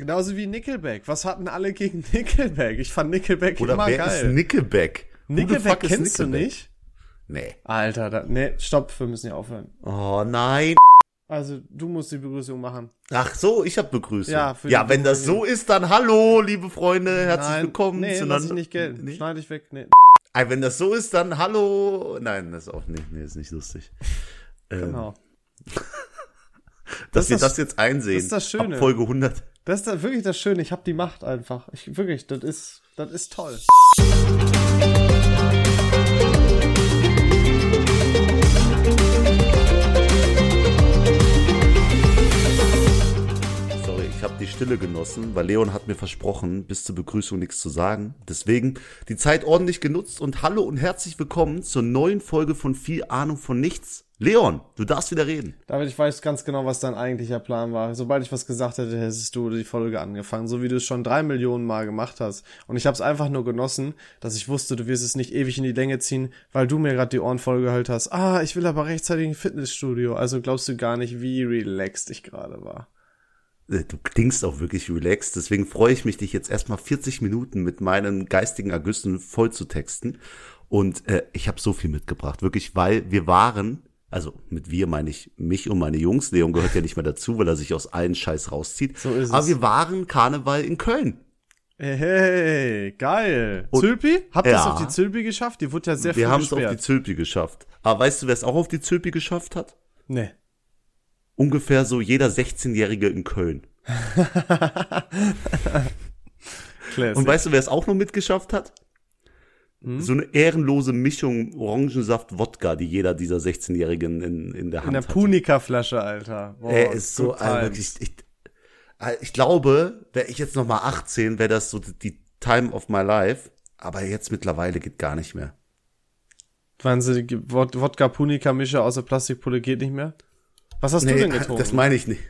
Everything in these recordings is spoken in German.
genauso wie Nickelback. Was hatten alle gegen Nickelback? Ich fand Nickelback Oder immer wer geil. ist Nickelback? Nickelback kennst du Nickelback? nicht? Nee. Alter, da, nee, stopp, wir müssen ja aufhören. Oh nein. Also, du musst die Begrüßung machen. Ach so, ich habe Begrüßung. Ja, ja wenn das so ist, dann hallo, liebe Freunde, herzlich Nein, willkommen Nee, lass ich nicht gelten. Nee? Schneide ich weg. Nee. Ah, Wenn das so ist, dann hallo. Nein, das ist auch nicht, nee, ist nicht lustig. Ähm, Genau. Dass Das wir das- das jetzt einsehen. das ist das Schöne. Ab Folge 100. Das ist wirklich das Schöne. Ich habe die Macht einfach. Ich, wirklich, das ist, das ist toll. Stille genossen, weil Leon hat mir versprochen, bis zur Begrüßung nichts zu sagen. Deswegen die Zeit ordentlich genutzt und hallo und herzlich willkommen zur neuen Folge von Viel Ahnung von Nichts. Leon, du darfst wieder reden. David, ich weiß ganz genau, was dein eigentlicher Plan war. Sobald ich was gesagt hätte, hättest du die Folge angefangen, so wie du es schon drei Millionen Mal gemacht hast. Und ich habe es einfach nur genossen, dass ich wusste, du wirst es nicht ewig in die Länge ziehen, weil du mir gerade die Ohren vollgeheult hast. Ah, ich will aber rechtzeitig ein Fitnessstudio. Also glaubst du gar nicht, wie relaxed ich gerade war. Äh, Du klingst auch wirklich relaxed, deswegen freue ich mich, dich jetzt erstmal 40 Minuten mit meinen geistigen Ergüssen voll zu texten. Und äh, ich habe so viel mitgebracht, wirklich, weil wir waren, also mit wir meine ich mich und meine Jungs, Leon gehört ja nicht mehr dazu, weil er sich aus allen Scheiß rauszieht. So ist Aber es. wir waren Karneval in Köln. Hey, hey geil. Und- Zülpi? Habt ihr es Ja. auf die Zülpi geschafft? Die wurde ja sehr Wir früh haben es auf die. Zülpi geschafft. Aber weißt du, wer es auch auf die Zülpi geschafft hat? Nee. Ungefähr so jeder 16-Jährige in Köln. Und weißt du, wer es auch noch mitgeschafft hat? Hm? So eine ehrenlose Mischung Orangensaft-Wodka, die jeder dieser 16-Jährigen in, in der Hand in der hat. Punika-Flasche, Alter. Boah, Er ist so ein, wirklich, ich, äh, ich glaube, wäre ich jetzt noch mal 18, wäre das so die, Time of my life. Aber jetzt mittlerweile geht gar nicht mehr. Wahnsinnige Wod- Wodka-Punika-Mische aus der Plastikpulle geht nicht mehr. Was hast du denn getrunken? das meine ich nicht.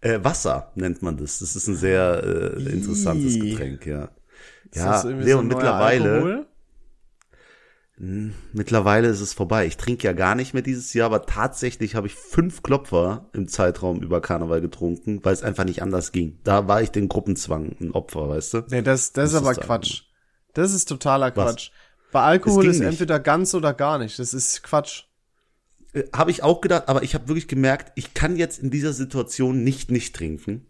Äh, Wasser nennt man das. Das ist ein sehr äh, interessantes Ih. Getränk, ja. Ja, Leon, so mittlerweile, Alkohol? mittlerweile ist es vorbei. Ich trinke ja gar nicht mehr dieses Jahr, aber tatsächlich habe ich fünf Klopfer im Zeitraum über Karneval getrunken, weil es einfach nicht anders ging. Da war ich den Gruppenzwang ein Opfer, weißt du? Nee, das, das ist aber ist Quatsch. Das ist totaler Was? Quatsch. Bei Alkohol ist nicht. entweder ganz oder gar nicht. Das ist Quatsch. Äh, Habe ich auch gedacht, aber ich habe wirklich gemerkt, ich kann jetzt in dieser Situation nicht nicht trinken.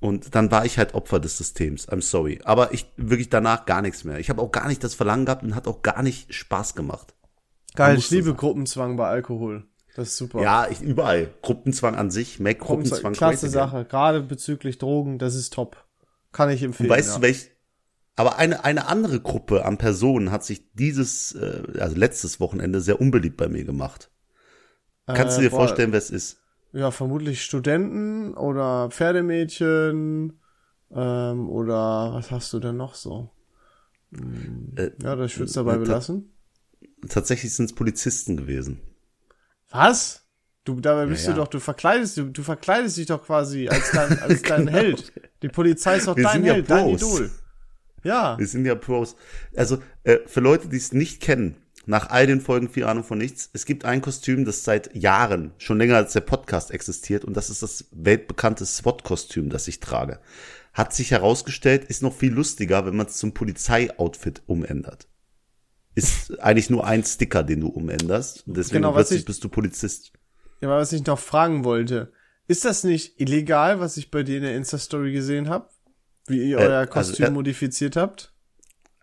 Und dann war ich halt Opfer des Systems. I'm sorry. Aber ich wirklich danach gar nichts mehr. Ich habe auch gar nicht das Verlangen gehabt und hat auch gar nicht Spaß gemacht. Geil, ich liebe sein. Gruppenzwang bei Alkohol. Das ist super. Ja, ich, überall. Gruppenzwang an sich, make Gruppenzwang Klasse. Sache. Gerade bezüglich Drogen, das ist top. Kann ich empfehlen. Und weißt ja. du, welch, aber eine, eine andere Gruppe an Personen hat sich dieses, äh, also letztes Wochenende sehr unbeliebt bei mir gemacht. Kannst du Äh, dir boah, vorstellen, wer es ist? Ja, vermutlich Studenten oder Pferdemädchen ähm, oder was hast du denn noch so? Äh, Ja, das ich würde es dabei äh, belassen. tatsächlich sind es Polizisten gewesen. Was? Du, dabei bist ja. du doch, du verkleidest, du, du verkleidest dich doch quasi als dein, als dein Held. Die Polizei ist doch Wir dein sind ja Held, dein. Idol. Ja. Wir sind ja Pros. Also, äh, für Leute, die es nicht kennen, nach all den Folgen viel Ahnung von nichts, es gibt ein Kostüm, das seit Jahren, schon länger als der Podcast existiert, und das ist das weltbekannte SWAT-Kostüm, das ich trage. Hat sich herausgestellt, ist noch viel lustiger, wenn man es zum Polizei-Outfit umändert. Ist eigentlich nur ein Sticker, den du umänderst. Deswegen Genau, was plötzlich ich- bist du Polizist. Ja, aber was ich noch fragen wollte, ist das nicht illegal, was ich bei dir in der Insta-Story gesehen habe? Wie ihr Äh, euer also, Kostüm äh, modifiziert habt?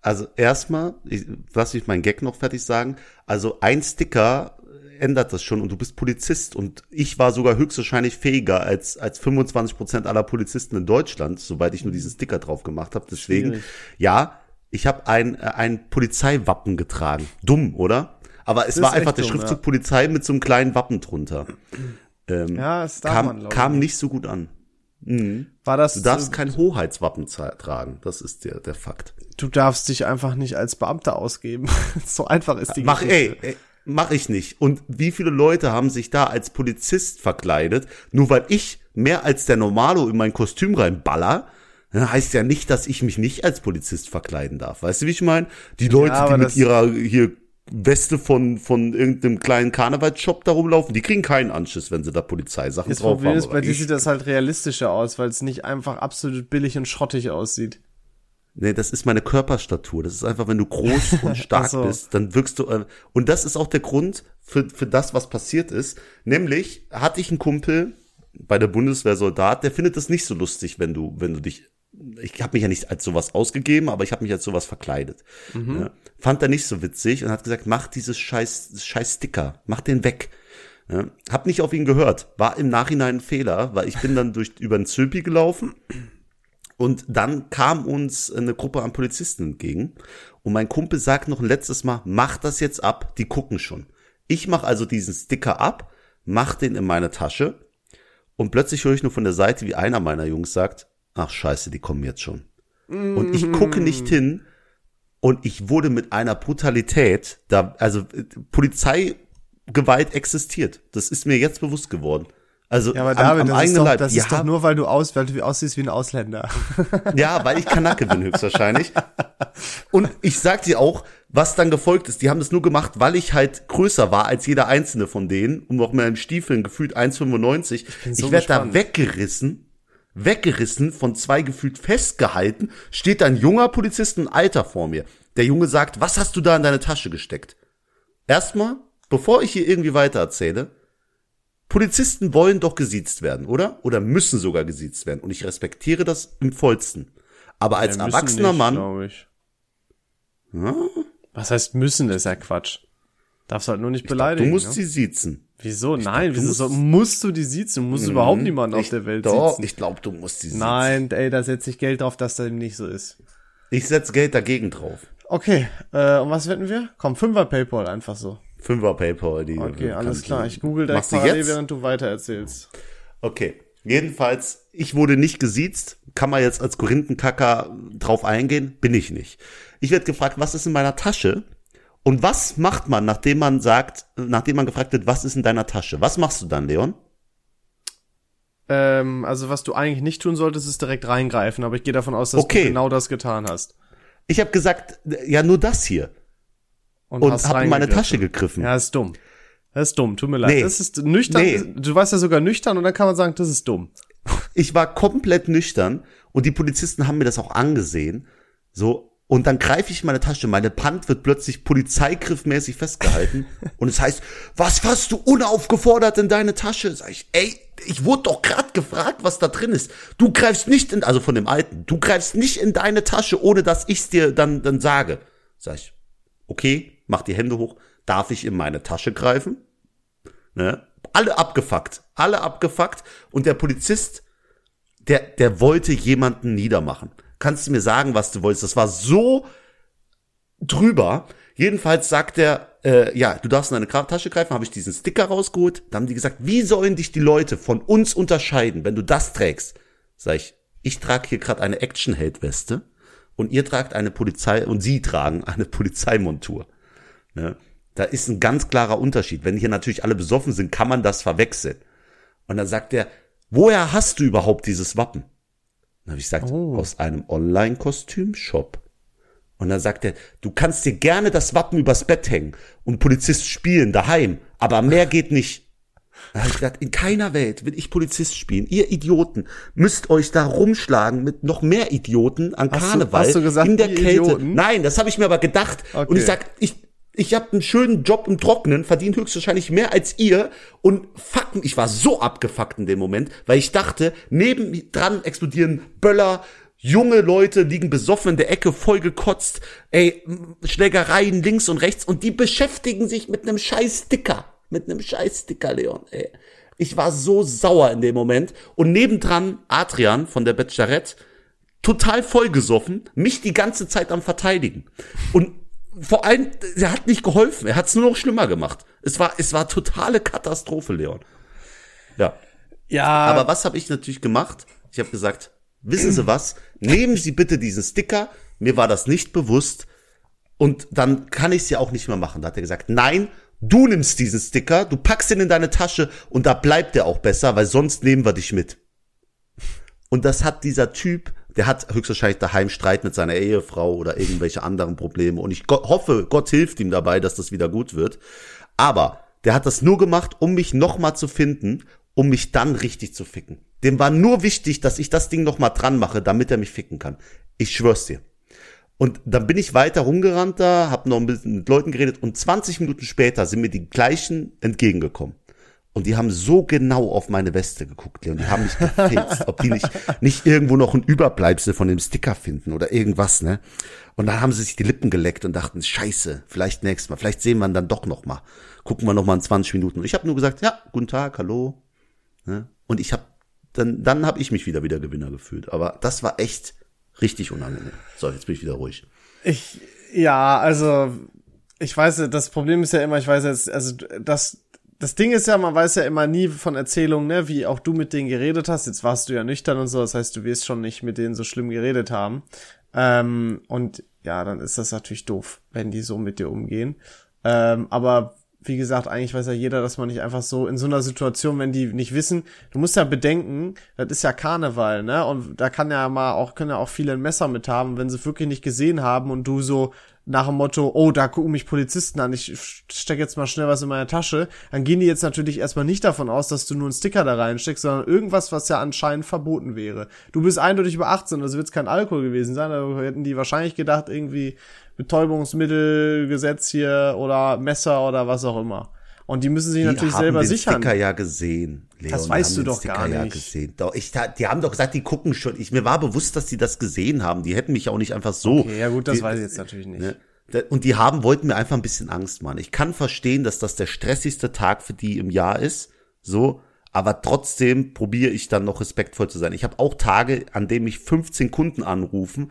Also erstmal, ich, lass mich meinen Gag noch fertig sagen. Also ein Sticker ändert das schon und du bist Polizist und ich war sogar höchstwahrscheinlich fähiger als als 25 Prozent aller Polizisten in Deutschland, soweit ich nur diesen Sticker drauf gemacht habe. Deswegen, Schwierig. ja, ich habe ein äh, ein Polizeiwappen getragen. Dumm, oder? Aber es Das war einfach der dumm, Schriftzug ja. Polizei mit so einem kleinen Wappen drunter. Ähm, Ja, das darf kam man, kam ich. nicht so gut an. War das, Du darfst äh, kein Hoheitswappen tra- tragen. Das ist der der Fakt. Du darfst dich einfach nicht als Beamter ausgeben. so einfach ist die Mach, Geschichte. ey, ey, mach ich nicht. Und wie viele Leute haben sich da als Polizist verkleidet, nur weil ich mehr als der Normalo in mein Kostüm reinballer, ja, heißt ja nicht, dass ich mich nicht als Polizist verkleiden darf. Weißt du, wie ich meine? Die Leute, aber die mit das- ihrer hier Weste von, von irgendeinem kleinen Karnevalsshop da rumlaufen, die kriegen keinen Anschiss, wenn sie da Polizeisachen Das drauf Problem haben. ist, bei dir sieht das halt realistischer aus, weil es nicht einfach absolut billig und schrottig aussieht. Nee, das ist meine Körperstatur. Das ist einfach, wenn du groß und stark so. bist, dann wirkst du. Äh, und das ist auch der Grund für, für das, was passiert ist. Nämlich hatte ich einen Kumpel bei der Bundeswehr Soldat, der findet das nicht so lustig, wenn du, wenn du dich. Ich habe mich ja nicht als sowas ausgegeben, aber ich habe mich als sowas verkleidet. Ja, fand er nicht so witzig und hat gesagt, mach dieses scheiß, scheiß Sticker, mach den weg. Ja, hab nicht auf ihn gehört, war im Nachhinein ein Fehler, weil ich bin dann durch über den Zülpi gelaufen und dann kam uns eine Gruppe an Polizisten entgegen. Und mein Kumpel sagt noch ein letztes Mal, mach das jetzt ab, die gucken schon. Ich mache also diesen Sticker ab, mach den in meine Tasche. Und plötzlich höre ich nur von der Seite, wie einer meiner Jungs sagt, ach scheiße, die kommen jetzt schon. Und ich gucke nicht hin. Und ich wurde mit einer Brutalität, da, also äh, Polizeigewalt existiert. Das ist mir jetzt bewusst geworden. Also Ja, aber David, am, am das, ist eigenen doch, Leib. das Die ist doch nur, weil du, aus, weil du aussiehst wie ein Ausländer. Ja, weil ich Kanake bin höchstwahrscheinlich. Und ich sag dir auch, was dann gefolgt ist. Die haben das nur gemacht, weil ich halt größer war als jeder einzelne von denen. Und noch mit meinen Stiefeln gefühlt 1,95. Ich, bin so ich werd da weggerissen. Weggerissen, von zwei gefühlt festgehalten, steht da ein junger Polizist, ein Alter vor mir. Der Junge sagt, was hast du da in deine Tasche gesteckt? Erstmal, bevor ich hier irgendwie weiter erzähle, Polizisten wollen doch gesiezt werden, oder? Oder müssen sogar gesiezt werden. Und ich respektiere das im vollsten. Aber als Ja, erwachsener nicht, Mann, Ich. Was heißt müssen, ist ja Quatsch. Darfst halt nur nicht du beleidigen. musst ne? sie siezen. Wieso? Nein, du wieso musst- so, musst du die siezen? Du musst überhaupt niemanden auf Ich- der Welt Doch, siezen. ich glaube, du musst sie siezen. Nein, ey, da setze ich Geld drauf, dass das eben nicht so ist. Ich setz Geld dagegen drauf. Okay, äh, und was wetten wir? Komm, Fünfer Paypal, einfach so. Fünfer Paypal, die. Okay, alles klar. Ich google du parallel, jetzt? während du weiter erzählst. Okay. Jedenfalls, ich wurde nicht gesiezt. Kann man jetzt als Korinthenkacker drauf eingehen? Bin ich nicht. Ich werde gefragt, was ist in meiner Tasche? Und was macht man, nachdem man sagt, nachdem man gefragt wird, was ist in deiner Tasche? Was machst du dann, Leon? Ähm, also was du eigentlich nicht tun solltest, ist direkt reingreifen, aber ich gehe davon aus, dass Okay. du genau das getan hast. Ich habe gesagt, ja, nur das hier. Und habe in meine. Tasche gegriffen. Ja, ist dumm. Das ist dumm, tut mir leid. Nee. Das ist nüchtern. Nee. Du warst ja sogar nüchtern und dann kann man sagen, das ist dumm. Ich war komplett nüchtern und die Polizisten haben mir das auch angesehen. So, und dann greife ich in meine Tasche, meine Pant wird plötzlich polizeigriffmäßig festgehalten und es heißt, was fasst du unaufgefordert in deine Tasche? Sag ich, ey, ich wurde doch gerade gefragt, was da drin ist. Du greifst nicht in, also von dem Alten, du greifst nicht in deine Tasche, ohne dass ich's dir dann, dann sage. Sag ich, okay, mach die Hände hoch, darf ich in meine Tasche greifen? Ne? Alle abgefuckt, alle abgefuckt und der Polizist, der, der wollte jemanden niedermachen. Kannst du mir sagen, was du wolltest? Das war so drüber. Jedenfalls sagt er, äh, ja, du darfst in deine Tasche greifen, habe ich diesen Sticker rausgeholt. Da haben die gesagt, wie sollen dich die Leute von uns unterscheiden, wenn du das trägst? Sag ich, ich trage hier gerade eine Action-Held-Weste und ihr tragt eine Polizei und sie tragen eine Polizeimontur. Ne? Da ist ein ganz klarer Unterschied. Wenn hier natürlich alle besoffen sind, kann man das verwechseln. Und dann sagt er, woher hast du überhaupt dieses Wappen? Dann habe ich gesagt, aus einem Online-Kostüm-Shop. Und dann sagt er, du kannst dir gerne das Wappen übers Bett hängen und Polizist spielen daheim, aber mehr geht nicht. Da habe ich gesagt, in keiner Welt will ich Polizist spielen. Ihr Idioten müsst euch da rumschlagen mit noch mehr Idioten an Hast du- Karneval hast du gesagt, in der Kälte. Idioten? Nein, das habe ich mir aber gedacht. Und Okay. ich sag, ich ich habe einen schönen Job im Trockenen, verdient höchstwahrscheinlich mehr als ihr und fucken, ich war so abgefuckt in dem Moment, weil ich dachte, neben dran explodieren Böller, junge Leute liegen besoffen in der Ecke, voll gekotzt, ey, Schlägereien links und rechts und die beschäftigen sich mit einem scheiß Sticker, mit einem scheiß Sticker, Leon, ey. Ich war so sauer in dem Moment und nebendran Adrian von der Bachelorette, total vollgesoffen, mich die ganze Zeit am verteidigen. Und vor allem, er hat nicht geholfen, er hat es nur noch schlimmer gemacht. Es war, es war totale Katastrophe, Leon. Ja. Ja, Aber was habe ich natürlich gemacht? Ich habe gesagt, wissen Sie was? Nehmen Sie bitte diesen Sticker. Mir war das nicht bewusst. Und dann kann ich es ja auch nicht mehr machen. Da hat er gesagt, nein, du nimmst diesen Sticker, du packst ihn in deine Tasche und da bleibt er auch besser, weil sonst nehmen wir dich mit. Und das hat dieser Typ, der hat höchstwahrscheinlich daheim Streit mit seiner Ehefrau oder irgendwelche anderen Probleme. Und ich hoffe, Gott hilft ihm dabei, dass das wieder gut wird. Aber der hat das nur gemacht, um mich nochmal zu finden, um mich dann richtig zu ficken. Dem war nur wichtig, dass ich das Ding nochmal dran mache, damit er mich ficken kann. Ich schwör's dir. Und dann bin ich weiter rumgerannt da, hab noch ein bisschen mit Leuten geredet und 20 Minuten später sind mir die gleichen entgegengekommen. Und die haben so genau auf meine Weste geguckt, Leon. Die haben mich gefilzt, ob die nicht, nicht irgendwo noch ein Überbleibsel von dem Sticker finden oder irgendwas, ne? Und dann haben sie sich die Lippen geleckt und dachten, scheiße, vielleicht nächstes Mal, vielleicht sehen wir ihn dann doch noch mal. Gucken wir noch mal in 20 Minuten. Und ich habe nur gesagt, ja, guten Tag, hallo. Ne? Und ich habe dann, dann habe ich mich wieder wieder Gewinner gefühlt. Aber das war echt richtig unangenehm. So, jetzt bin ich wieder ruhig. Ich, ja, also, ich weiß, das Problem ist ja immer, ich weiß jetzt, also, das, das Ding ist ja, man weiß ja immer nie von Erzählungen, ne, wie auch du mit denen geredet hast. Jetzt warst du ja nüchtern und so, das heißt, du wirst schon nicht mit denen so schlimm geredet haben. Ähm, und ja, dann ist das natürlich doof, wenn die so mit dir umgehen. Ähm, aber wie gesagt, eigentlich weiß ja jeder, dass man nicht einfach so in so einer Situation, wenn die nicht wissen, du musst ja bedenken, das ist ja Karneval, ne? Und da kann ja mal auch, können ja auch viele ein Messer mit haben, wenn sie wirklich nicht gesehen haben und du so nach dem Motto, oh, da gucken mich Polizisten an, ich steck jetzt mal schnell was in meine Tasche, dann gehen die jetzt natürlich erstmal nicht davon aus, dass du nur einen Sticker da reinsteckst, sondern irgendwas, was ja anscheinend verboten wäre. Du bist eindeutig über 18, also wird es kein Alkohol gewesen sein, da hätten die wahrscheinlich gedacht, irgendwie Betäubungsmittelgesetz hier oder Messer oder was auch immer. Und die müssen sich die natürlich selber sichern. Die haben den Sticker ja gesehen. Leon, das weißt du doch gar nicht. Ja gesehen. Doch, ich, die haben doch gesagt, die gucken schon. Ich, mir war bewusst, dass die das gesehen haben. Die hätten mich auch nicht einfach so. Okay, ja gut, das die, weiß ich jetzt natürlich nicht. Ne? Und die haben, wollten mir einfach ein bisschen Angst machen. Ich kann verstehen, dass das der stressigste Tag für die im Jahr ist. So. Aber trotzdem probiere ich dann noch respektvoll zu sein. Ich habe auch Tage, an denen mich 15 Kunden anrufen,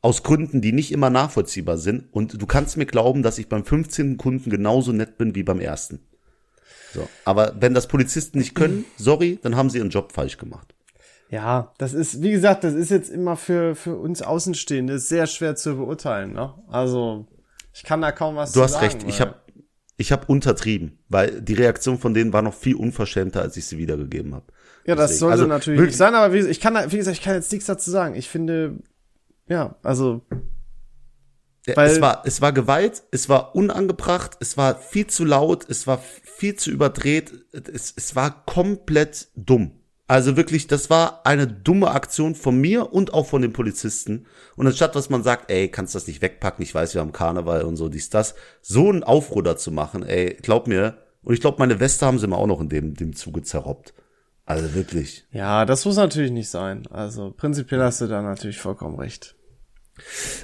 aus Gründen, die nicht immer nachvollziehbar sind. Und du kannst mir glauben, dass ich beim 15. Kunden genauso nett bin wie beim ersten. So. Aber wenn das Polizisten nicht können, sorry, dann haben sie ihren Job falsch gemacht. Ja, das ist, wie gesagt, das ist jetzt immer für, für uns Außenstehende sehr schwer zu beurteilen. Ne? Also, ich kann da kaum was du zu sagen. Du hast recht, ich habe ich hab untertrieben, weil die Reaktion von denen war noch viel unverschämter, als ich sie wiedergegeben habe. Ja, das Deswegen. sollte also, natürlich nicht sein, aber wie, ich kann, wie gesagt, ich kann jetzt nichts dazu sagen. Ich finde, ja, also weil es war, es war Gewalt, es war unangebracht, es war viel zu laut, es war viel zu überdreht, es, es war komplett dumm. Also wirklich, das war eine dumme Aktion von mir und auch von den Polizisten. Und anstatt, dass man sagt, ey, kannst das nicht wegpacken, ich weiß, wir haben Karneval und so, dies, das, so einen Aufruhr zu machen, ey, glaub mir, und ich glaube, meine Weste haben sie mir auch noch in dem, dem Zuge zerrobbt. Also wirklich. Ja, das muss natürlich nicht sein. Also prinzipiell hast du da natürlich vollkommen recht.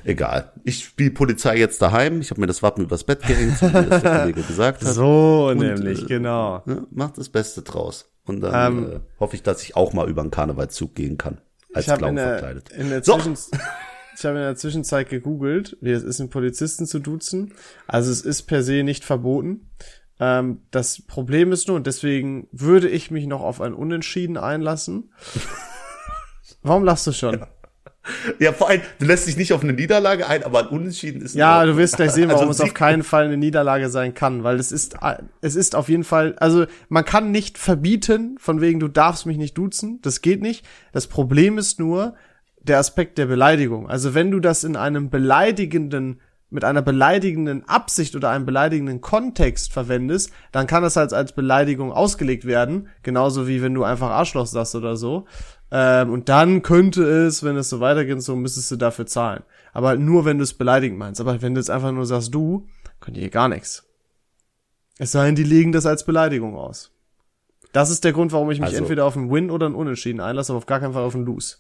Egal. Ich spiele Polizei jetzt daheim. Ich habe mir das Wappen übers Bett gehängt, wie das der Kollege gesagt hat. So und, nämlich, äh, genau. Ne, macht das Beste draus. Und dann ähm, äh, hoffe ich, dass ich auch mal über einen Karnevalszug gehen kann. Als Clown verkleidet. In der so. Ich habe in der Zwischenzeit gegoogelt, wie es ist, einen Polizisten zu duzen. Also es ist per se nicht verboten. Ähm, das Problem ist nur, und deswegen würde ich mich noch auf ein Unentschieden einlassen. Warum lachst du schon? Ja. Ja, vor allem, du lässt dich nicht auf eine Niederlage ein, aber ein Unentschieden ist. Ja, du wirst gleich sehen, warum also, es auf keinen Fall eine Niederlage sein kann, weil es ist, es ist auf jeden Fall, also man kann nicht verbieten, von wegen du darfst mich nicht duzen, das geht nicht. Das Problem ist nur der Aspekt der Beleidigung. Also wenn du das in einem beleidigenden mit einer beleidigenden Absicht oder einem beleidigenden Kontext verwendest, dann kann das halt als Beleidigung ausgelegt werden, genauso wie wenn du einfach Arschloch sagst oder so. Ähm, und dann könnte es, wenn es so weitergeht, so müsstest du dafür zahlen. Aber halt nur, wenn du es beleidigend meinst. Aber wenn du jetzt einfach nur sagst, du, könnt ihr gar nichts. Es sei denn, die legen das als Beleidigung aus. Das ist der Grund, warum ich mich also, entweder auf einen Win oder einen Unentschieden einlasse, aber auf gar keinen Fall auf einen Lose.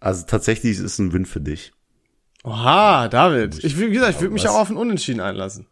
Also tatsächlich ist es ein Win für dich. Oha, David. Ich, wie gesagt, ich würde mich auch auf einen Unentschieden einlassen.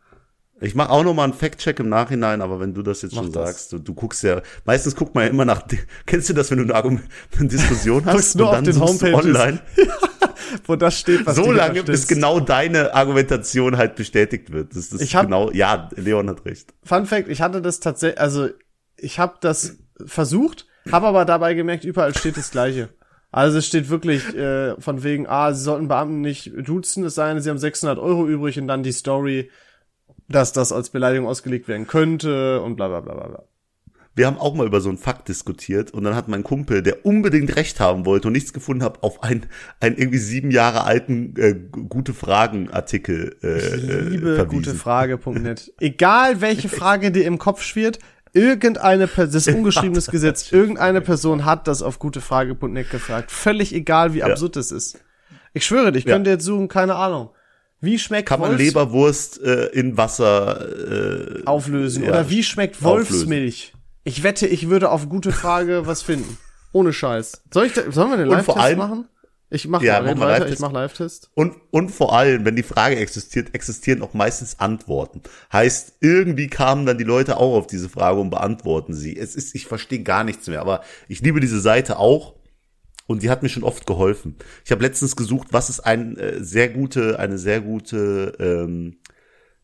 Ich mache auch noch mal einen Fact-Check im Nachhinein, aber wenn du das jetzt Mach schon das. sagst, du, du guckst ja, meistens guckt man ja immer nach, kennst du das, wenn du eine, eine Diskussion hast und dann auf den online? wo das steht, was So lange, bis genau deine Argumentation halt bestätigt wird. Das, ich hab, genau, ja, Leon hat recht. Fun Fact, ich hatte das tatsächlich, also ich habe das versucht, habe aber dabei gemerkt, überall steht das Gleiche. Also es steht wirklich äh, von wegen, ah, sie sollten Beamten nicht duzen, es sei denn, sie haben 600 Euro übrig und dann die Story, dass das als Beleidigung ausgelegt werden könnte und bla bla bla bla. wir haben auch mal über so einen Fakt diskutiert und dann hat mein Kumpel, der unbedingt recht haben wollte und nichts gefunden hat, auf einen, einen irgendwie sieben Jahre alten äh, gute Fragen Artikel äh, Ich liebe verwiesen. gutefrage.net. Egal welche Frage dir im Kopf schwirrt, irgendeine Person, das ist ungeschriebenes Gesetz, irgendeine Person hat das auf gutefrage.net gefragt. Völlig egal, wie absurd das ist. Ich schwöre ich Ja. könnte jetzt suchen, keine Ahnung. Wie schmeckt Kann man Wolfs- Leberwurst äh, in Wasser äh, auflösen? Ja. Oder wie schmeckt Auflösen. Wolfsmilch? Ich wette, ich würde auf gute Frage was finden. Ohne Scheiß. Soll ich da, sollen wir einen Live-Test machen? Ich mach Ja, mach weiter, ich mach Live-Test. Und, und vor allem, wenn die Frage existiert, existieren auch meistens Antworten. Heißt, irgendwie kamen dann die Leute auch auf diese Frage und beantworten sie. Es ist, ich verstehe gar nichts mehr, aber ich liebe diese Seite auch und die hat mir schon oft geholfen. Ich habe letztens gesucht, was ist ein äh, sehr gute, eine sehr gute, ähm,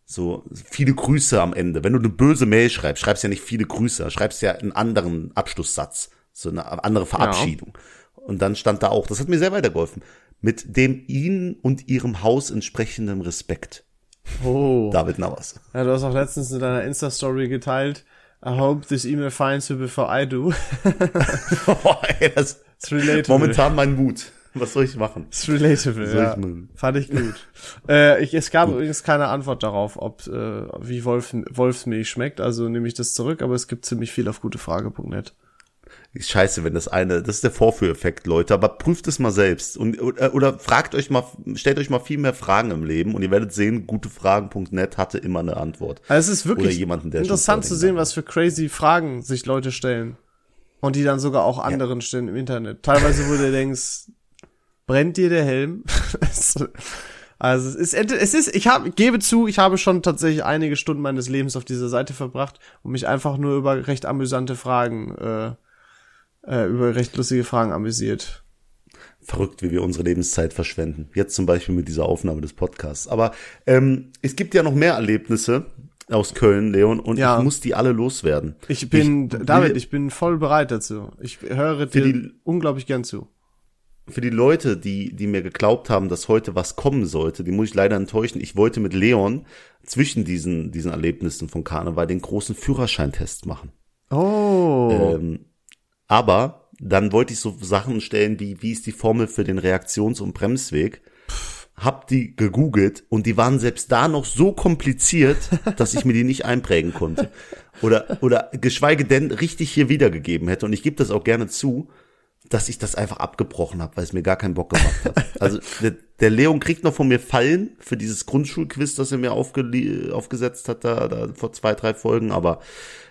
so viele Grüße am Ende. Wenn du eine böse Mail schreibst, schreibst ja nicht viele Grüße, schreibst ja einen anderen Abschlusssatz, so eine andere Verabschiedung. Und dann stand da auch, das hat mir sehr weitergeholfen, mit dem ihnen und ihrem Haus entsprechendem Respekt. Oh. David Nauers. Ja, du hast auch letztens in deiner Insta-Story geteilt, I hope this email finds you before I do. Boah, ey, das It's relatable. momentan mein Mut. Was soll ich machen? It's relatable, Soll ja. ich mal- Fand ich gut. äh, ich, es gab übrigens keine Antwort darauf, ob äh, wie Wolf, Wolfsmilch schmeckt, also nehme ich das zurück, aber es gibt ziemlich viel auf gutefrage.net. Scheiße, wenn das eine, das ist der Vorführeffekt, Leute, aber prüft es mal selbst und oder, oder fragt euch mal, stellt euch mal viel mehr Fragen im Leben und ihr werdet sehen, gutefragen.net hatte immer eine Antwort. Also es ist wirklich jemanden, interessant zu sehen, was für crazy Fragen sich Leute stellen. Und die dann sogar auch anderen stellen im Internet. Teilweise, wo du denkst, brennt dir der Helm? also es ist, es ist, ich habe, gebe zu, ich habe schon tatsächlich einige Stunden meines Lebens auf dieser Seite verbracht und mich einfach nur über recht amüsante Fragen, äh, äh, über recht lustige Fragen amüsiert. Verrückt, wie wir unsere Lebenszeit verschwenden. Jetzt zum Beispiel mit dieser Aufnahme des Podcasts. Aber ähm, es gibt ja noch mehr Erlebnisse aus Köln, Leon, und Ja. ich muss die alle loswerden. Ich bin, Ich David, ich bin voll bereit dazu. Ich höre dir die- unglaublich gern zu. Für die Leute, die, die mir geglaubt haben, dass heute was kommen sollte, die muss ich leider enttäuschen. Ich wollte mit Leon zwischen diesen, diesen Erlebnissen von Karneval den großen Führerscheintest machen. Oh. Ähm, aber dann wollte ich so Sachen stellen wie, wie ist die Formel für den Reaktions- und Bremsweg? Hab die gegoogelt und die waren selbst da noch so kompliziert, dass ich mir die nicht einprägen konnte. Oder, oder geschweige denn richtig hier wiedergegeben hätte. Und ich gebe das auch gerne zu, dass ich das einfach abgebrochen habe, weil es mir gar keinen Bock gemacht hat. Also der, der Leon kriegt noch von mir Fallen für dieses Grundschulquiz, das er mir aufgelie- aufgesetzt hat da, da vor zwei, drei Folgen, aber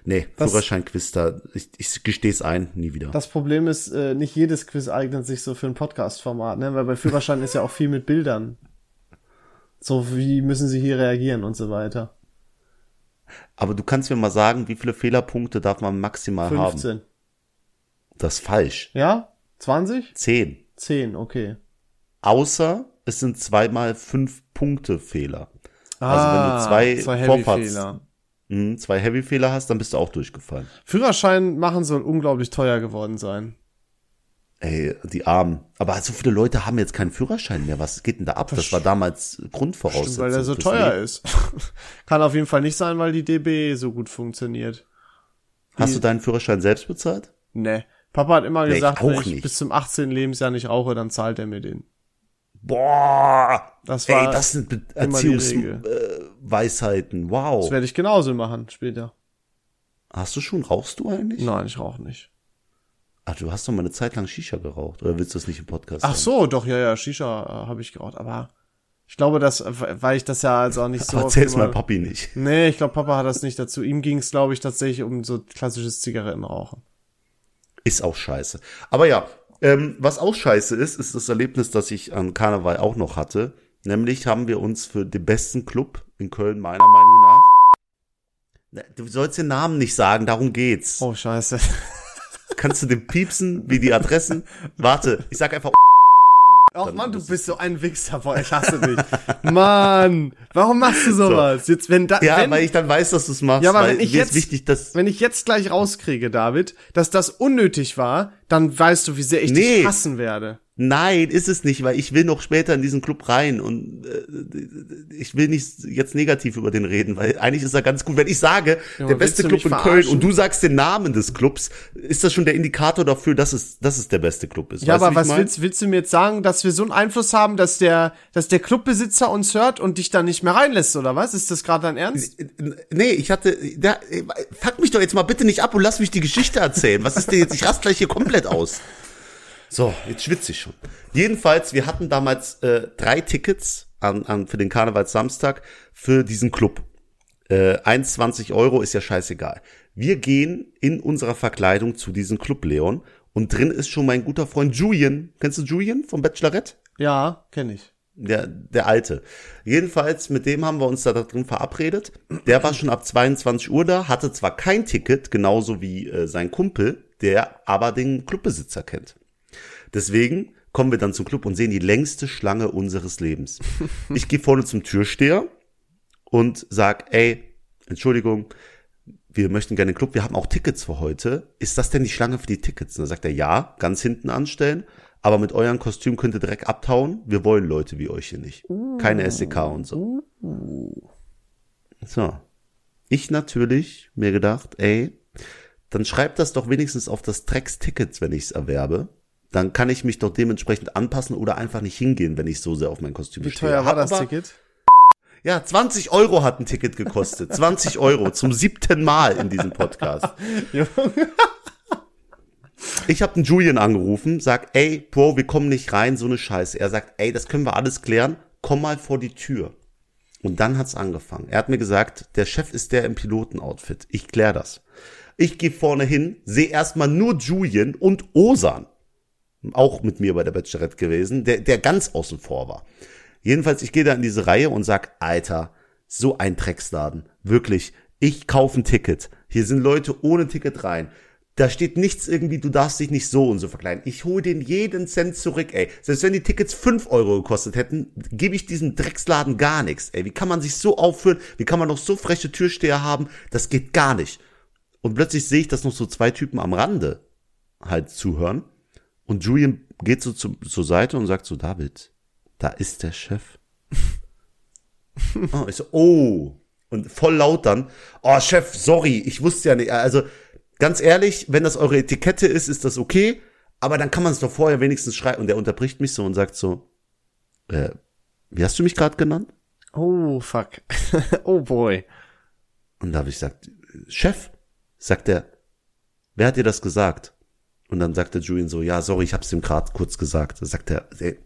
nee, Führerscheinquiz da, ich, ich gestehe es ein, nie wieder. Das Problem ist, äh, nicht jedes Quiz eignet sich so für ein Podcast-Format, ne? Weil bei Führerschein ist ja auch viel mit Bildern. So, wie müssen sie hier reagieren und so weiter. Aber du kannst mir mal sagen, wie viele Fehlerpunkte darf man maximal haben? 15. Das ist falsch. Ja? 20? Zehn. 10, okay. Außer es sind zweimal fünf Punkte Fehler. Ah, Also wenn du zwei zwei Vorfahrts- Heavy-Fehler. Mhm, zwei Heavy-Fehler hast, dann bist du auch durchgefallen. Führerschein machen soll unglaublich teuer geworden sein. Ey, die Armen. Aber so viele Leute haben jetzt keinen Führerschein mehr. Was geht denn da ab? Das war damals Grundvoraussetzung. Stimmt, weil der so teuer Leben. ist. Kann auf jeden Fall nicht sein, weil die DB so gut funktioniert. Hast du deinen Führerschein selbst bezahlt? Ne. Papa hat immer Nee, ich gesagt, auch wenn ich nicht. bis zum 18. Lebensjahr nicht rauche, dann zahlt er mir den. Boah! Das war, Ey, das sind Erziehungsweisheiten. Äh, wow. das werde ich genauso machen später. Hast du schon, rauchst du eigentlich? Nein, ich rauche nicht. Ach, du hast doch mal eine Zeit lang Shisha geraucht. Oder willst du das nicht im Podcast Ach sagen? so, doch, ja, ja, Shisha äh, habe ich geraucht, aber ich glaube, dass, äh, weil ich das ja also auch nicht so erzähl's meinem Papi nicht. Nee, ich glaube, Papa hat das nicht dazu. Ihm ging es, glaube ich, tatsächlich um so klassisches Zigarettenrauchen. Ist auch scheiße. Aber ja, ähm, was auch scheiße ist, ist das Erlebnis, das ich an Karneval auch noch hatte. Nämlich haben wir uns für den besten Club in Köln meiner Meinung nach. Na, Du sollst den Namen nicht sagen, darum geht's. Oh, scheiße. Kannst du den piepsen, wie die Adressen? Warte, ich sag einfach. Ach Mann, du bist so ein Wichser, boah, ich hasse dich. Mann, warum machst du sowas? Jetzt, wenn da, Ja, wenn, weil ich dann weiß, dass du es machst. Ja, aber wenn ich jetzt- wichtig, dass wenn ich jetzt gleich rauskriege, David, dass das unnötig war, dann weißt du, wie sehr ich Nee. dich hassen werde. Nein, ist es nicht, weil ich will noch später in diesen Club rein und äh, ich will nicht jetzt negativ über den reden, weil eigentlich ist er ganz gut. Wenn ich sage, Ja, der beste Club in Köln verarschen? und du sagst den Namen des Clubs, ist das schon der Indikator dafür, dass es, dass es der beste Club ist. Ja, Weißt aber was mein? willst, willst du mir jetzt sagen, dass wir so einen Einfluss haben, dass der, dass der Clubbesitzer uns hört und dich dann nicht mehr reinlässt, oder was? Ist das gerade dein Ernst? Nee, ich hatte, da, fuck mich doch jetzt mal bitte nicht ab und lass mich die Geschichte erzählen. Was ist denn jetzt? Ich rast gleich hier komplett aus. So, jetzt schwitze ich schon. Jedenfalls, wir hatten damals äh, drei Tickets an, an, für den Karnevalssamstag für diesen Club. Äh, 1,20 Euro ist ja scheißegal. Wir gehen in unserer Verkleidung zu diesem Club, Leon. Und drin ist schon mein guter Freund Julian. Kennst du Julian vom Bachelorette? Ja, kenne ich. Der, der alte. Jedenfalls, mit dem haben wir uns da drin verabredet. Der war schon ab 22 Uhr da, hatte zwar kein Ticket, genauso wie äh, sein Kumpel, der aber den Clubbesitzer kennt. Deswegen kommen wir dann zum Club und sehen die längste Schlange unseres Lebens. Ich gehe vorne zum Türsteher und sag, ey, Entschuldigung, wir möchten gerne den Club, wir haben auch Tickets für heute. Ist das denn die Schlange für die Tickets? Und dann sagt er, ja, ganz hinten anstellen, aber mit eurem Kostüm könnt ihr direkt abtauen. Wir wollen Leute wie euch hier nicht. Keine SEK und so. So. Ich natürlich mir gedacht, ey, dann schreibt das doch wenigstens auf das Drecks-Tickets, wenn ich es erwerbe. Dann kann ich mich doch dementsprechend anpassen oder einfach nicht hingehen, wenn ich so sehr auf mein Kostüm Wie stehe. teuer war Hab das Ticket? ja, 20 Euro hat ein Ticket gekostet. 20 Euro zum siebten Mal in diesem Podcast. Ich habe den Julian angerufen, sag, ey, Bro, wir kommen nicht rein, so eine Scheiße. Er sagt, ey, das können wir alles klären, komm mal vor die Tür. Und dann hat's angefangen. Er hat mir gesagt, der Chef ist der im Pilotenoutfit. Ich klär das. Ich gehe vorne hin, sehe erstmal nur Julian und Osan. Auch mit mir bei der Bachelorette gewesen, der, der ganz außen vor war. Jedenfalls, ich gehe da in diese Reihe und sag, Alter, so ein Drecksladen. Wirklich, ich kaufe ein Ticket. Hier sind Leute ohne Ticket rein. Da steht nichts irgendwie, du darfst dich nicht so und so verkleiden. Ich hole den jeden Cent zurück, ey. Selbst wenn die Tickets 5 Euro gekostet hätten, gebe ich diesem Drecksladen gar nichts, ey. Wie kann man sich so aufführen? Wie kann man noch so freche Türsteher haben? Das geht gar nicht. Und plötzlich sehe ich, dass noch so zwei Typen am Rande halt zuhören. Und Julian geht so zu, zur Seite und sagt so, David, da ist der Chef. oh, ich so, oh. Und voll laut dann, oh Chef, sorry, ich wusste ja nicht. Also ganz ehrlich, wenn das eure Etikette ist, ist das okay. Aber dann kann man es doch vorher wenigstens schreiben. Und der unterbricht mich so und sagt so, äh, wie hast du mich gerade genannt? Oh, fuck. oh boy. Und da habe ich gesagt, Chef, sagt er, wer hat dir das gesagt? Und dann sagte Julian so, ja, sorry, ich hab's ihm gerade kurz gesagt. Da sagt er, ey,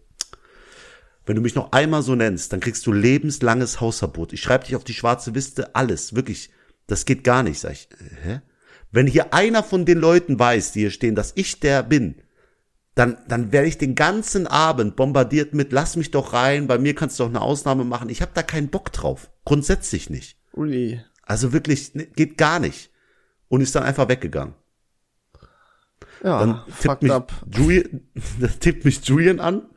wenn du mich noch einmal so nennst, dann kriegst du lebenslanges Hausverbot. Ich schreibe dich auf die schwarze Liste, alles, wirklich. Das geht gar nicht, sag ich. Hä? Wenn hier einer von den Leuten weiß, die hier stehen, dass ich der bin, dann, dann werde ich den ganzen Abend bombardiert mit, lass mich doch rein, bei mir kannst du doch eine Ausnahme machen. Ich habe da keinen Bock drauf. Grundsätzlich nicht. Uli. Also wirklich, ne, geht gar nicht. Und ist dann einfach weggegangen. Ja, Dann tippt mich, up. Julian, dann tippt mich Julian an.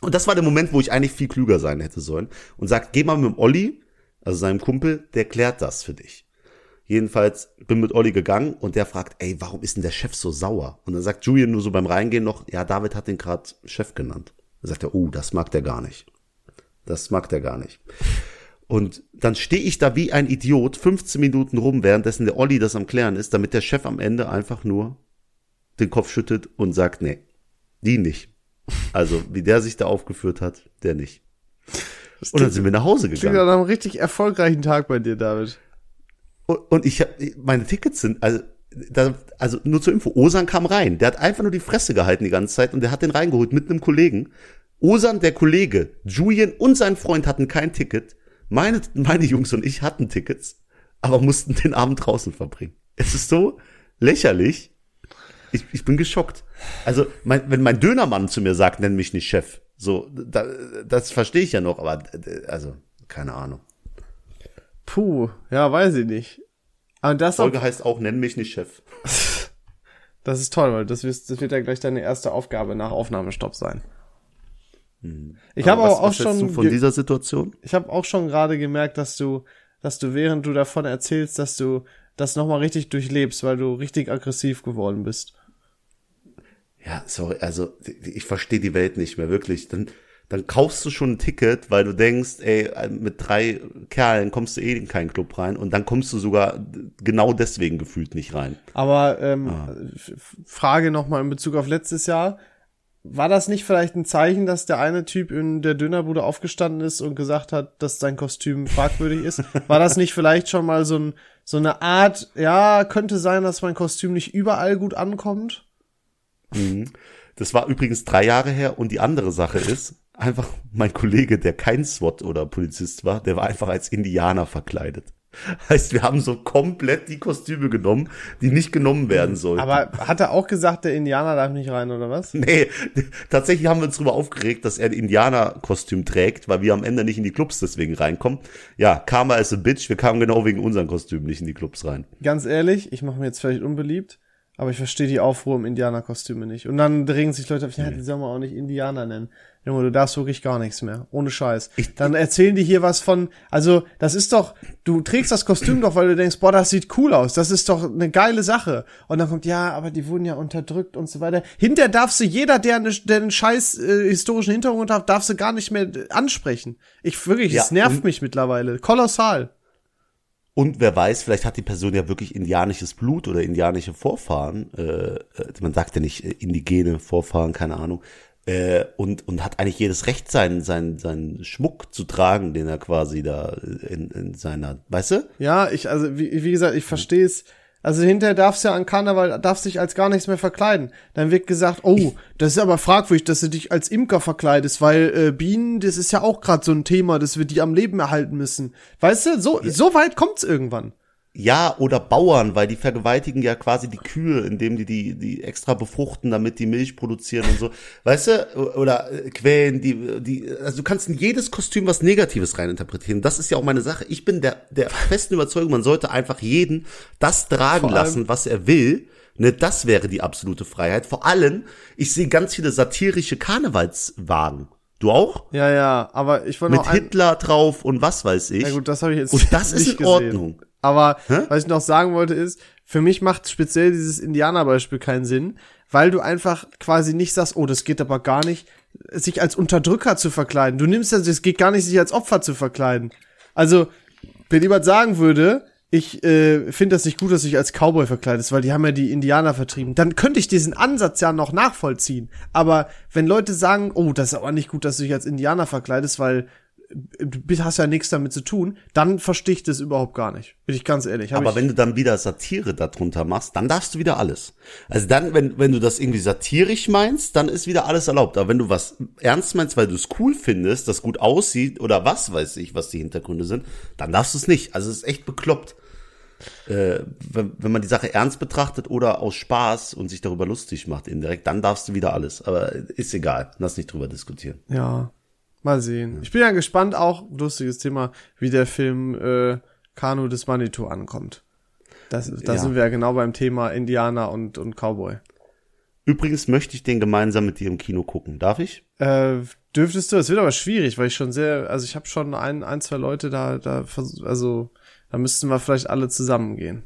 Und das war der Moment, wo ich eigentlich viel klüger sein hätte sollen. Und sagt, geh mal mit dem Olli, also seinem Kumpel, der klärt das für dich. Jedenfalls bin mit Olli gegangen und der fragt, ey, warum ist denn der Chef so sauer? Und dann sagt Julian nur so beim Reingehen noch, ja, David hat den gerade Chef genannt. Dann sagt er, oh, das mag der gar nicht. Das mag der gar nicht. Und dann stehe ich da wie ein Idiot 15 Minuten rum, währenddessen der Olli das am Klären ist, damit der Chef am Ende einfach nur den Kopf schüttet und sagt, nee, die nicht. Also, wie der sich da aufgeführt hat, der nicht. Und dann sind wir nach Hause Klingt gegangen. nach einem richtig erfolgreichen Tag bei dir, David. Und, und ich hab, meine Tickets sind, also, da, also nur zur Info, Osan kam rein. Der hat einfach nur die Fresse gehalten die ganze Zeit und der hat den reingeholt mit einem Kollegen. Osan, der Kollege, Julian und sein Freund hatten kein Ticket. Meine, meine Jungs und ich hatten Tickets, aber mussten den Abend draußen verbringen. Es ist so lächerlich. Ich, ich bin geschockt. Also, mein, wenn mein Dönermann zu mir sagt, nenn mich nicht Chef, so, da, das verstehe ich ja noch, aber, also, keine Ahnung. Puh, ja, weiß ich nicht. Aber das, Folge heißt auch, nenn mich nicht Chef. das ist toll, weil das das wird ja gleich deine erste Aufgabe nach Aufnahmestopp sein. Ich habe auch, was schon, du von dieser Situation? ich habe auch schon gerade gemerkt, dass du, dass du während du davon erzählst, dass du das nochmal richtig durchlebst, weil du richtig aggressiv geworden bist. Ja, sorry, also ich verstehe die Welt nicht mehr, wirklich. Dann, dann kaufst du schon ein Ticket, weil du denkst, ey, mit drei Kerlen kommst du eh in keinen Club rein und dann kommst du sogar genau deswegen gefühlt nicht rein. Aber ähm, ah. Frage nochmal in Bezug auf letztes Jahr. War das nicht vielleicht ein Zeichen, dass der eine Typ in der Dönerbude aufgestanden ist und gesagt hat, dass sein Kostüm fragwürdig ist? War das nicht vielleicht schon mal so, ein, so eine Art, ja, könnte sein, dass mein Kostüm nicht überall gut ankommt? Mhm. Das war übrigens drei Jahre her und die andere Sache ist, einfach mein Kollege, der kein SWAT oder Polizist war, der war einfach als Indianer verkleidet. Heißt, wir haben so komplett die Kostüme genommen, die nicht genommen werden sollten. Aber hat er auch gesagt, der Indianer darf nicht rein, oder was? Nee, tatsächlich haben wir uns darüber aufgeregt, dass er ein Indianer-Kostüm trägt, weil wir am Ende nicht in die Clubs deswegen reinkommen. Ja, Karma is a bitch, wir kamen genau wegen unseren Kostümen nicht in die Clubs rein. Ganz ehrlich, ich mache mir jetzt vielleicht unbeliebt, aber ich verstehe die Aufruhr im Indianerkostüme nicht. Und dann regen sich Leute auf, ja, die soll man auch nicht Indianer nennen. Junge, du darfst wirklich gar nichts mehr. Ohne Scheiß. Ich, dann erzählen die hier was von, also, das ist doch, du trägst das Kostüm doch, weil du denkst, boah, das sieht cool aus. Das ist doch eine geile Sache. Und dann kommt, ja, aber die wurden ja unterdrückt und so weiter. Hinter darfst du jeder, der, eine, der einen scheiß äh, historischen Hintergrund hat, darfst du gar nicht mehr ansprechen. Ich wirklich, es ja, nervt mich mittlerweile. Kolossal. Und wer weiß, vielleicht hat die Person ja wirklich indianisches Blut oder indianische Vorfahren. Äh, man sagt ja nicht äh, indigene Vorfahren, keine Ahnung. Äh, und, und hat eigentlich jedes Recht, seinen, seinen, seinen Schmuck zu tragen, den er quasi da in, in seiner, weißt du? Ja, ich, also wie, wie gesagt, ich verstehe es also hinterher darfst du ja an Karneval, darfst dich als gar nichts mehr verkleiden. Dann wird gesagt, oh, das ist aber fragwürdig, dass du dich als Imker verkleidest, weil äh, Bienen, das ist ja auch gerade so ein Thema, dass wir die am Leben erhalten müssen. Weißt du, so, ja. so weit kommt's irgendwann. Ja, oder Bauern, weil die vergewaltigen ja quasi die Kühe, indem die die, die extra befruchten, damit die Milch produzieren und so. Weißt du? Oder äh, quälen, die, die, also du kannst in jedes Kostüm was Negatives reininterpretieren. Das ist ja auch meine Sache. Ich bin der, der festen Überzeugung, man sollte einfach jeden das tragen lassen, was er will. Ne, das wäre die absolute Freiheit. Vor allem, ich sehe ganz viele satirische Karnevalswagen. Du auch? Ja, ja, aber ich wollte Mit Hitler drauf und was weiß ich. Ja gut, das habe ich jetzt Und das ist in gesehen. Ordnung. Aber Hä? was ich noch sagen wollte ist, für mich macht speziell dieses Indianerbeispiel keinen Sinn, weil du einfach quasi nicht sagst, oh, das geht aber gar nicht, sich als Unterdrücker zu verkleiden. Du nimmst das, es geht gar nicht, sich als Opfer zu verkleiden. Also, wenn jemand sagen würde, ich äh, finde das nicht gut, dass du dich als Cowboy verkleidest, weil die haben ja die Indianer vertrieben. Dann könnte ich diesen Ansatz ja noch nachvollziehen. Aber wenn Leute sagen, oh, das ist aber nicht gut, dass du dich als Indianer verkleidest, weil du hast ja nichts damit zu tun, dann verstehe ich das überhaupt gar nicht. Bin ich ganz ehrlich. Aber wenn du dann wieder Satire darunter machst, dann darfst du wieder alles. Also dann, wenn, wenn du das irgendwie satirisch meinst, dann ist wieder alles erlaubt. Aber wenn du was ernst meinst, weil du es cool findest, das gut aussieht oder was weiß ich, was die Hintergründe sind, dann darfst du es nicht. Also es ist echt bekloppt. Äh, wenn, wenn man die Sache ernst betrachtet oder aus Spaß und sich darüber lustig macht indirekt, dann darfst du wieder alles. Aber ist egal, lass nicht drüber diskutieren. Ja, Mal sehen. Ich bin ja gespannt auch, lustiges Thema, wie der Film äh, Kanu des Manitou ankommt. Das, da ja. sind wir ja genau beim Thema Indianer und, und Cowboy. Übrigens möchte ich den gemeinsam mit dir im Kino gucken. Darf ich? Äh, dürftest du. Es wird aber schwierig, weil ich schon sehr, also ich habe schon ein, ein, zwei Leute da, da, also da müssten wir vielleicht alle zusammen gehen.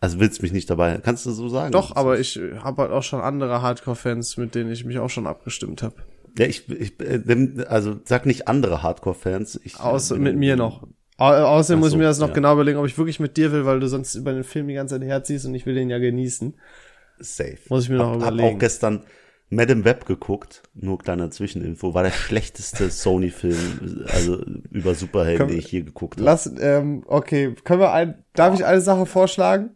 Also willst du mich nicht dabei? Kannst du so sagen? Doch, aber ich habe halt auch schon andere Hardcore-Fans, mit denen ich mich auch schon abgestimmt habe. Ja, ich, ich äh, also sag nicht andere Hardcore-Fans. Außer mit mir noch. Außerdem so, muss ich mir das noch ja. genau überlegen, ob ich wirklich mit dir will, weil du sonst über den Film die ganze Zeit herziehst und ich will den ja genießen. Safe. Muss ich mir noch hab, überlegen. Hab auch gestern Madame Web geguckt, nur kleiner Zwischeninfo, war der schlechteste Sony-Film, also über Superhelden, den ich hier geguckt habe. Lass, ähm, okay, können wir ein, darf ich eine Sache vorschlagen?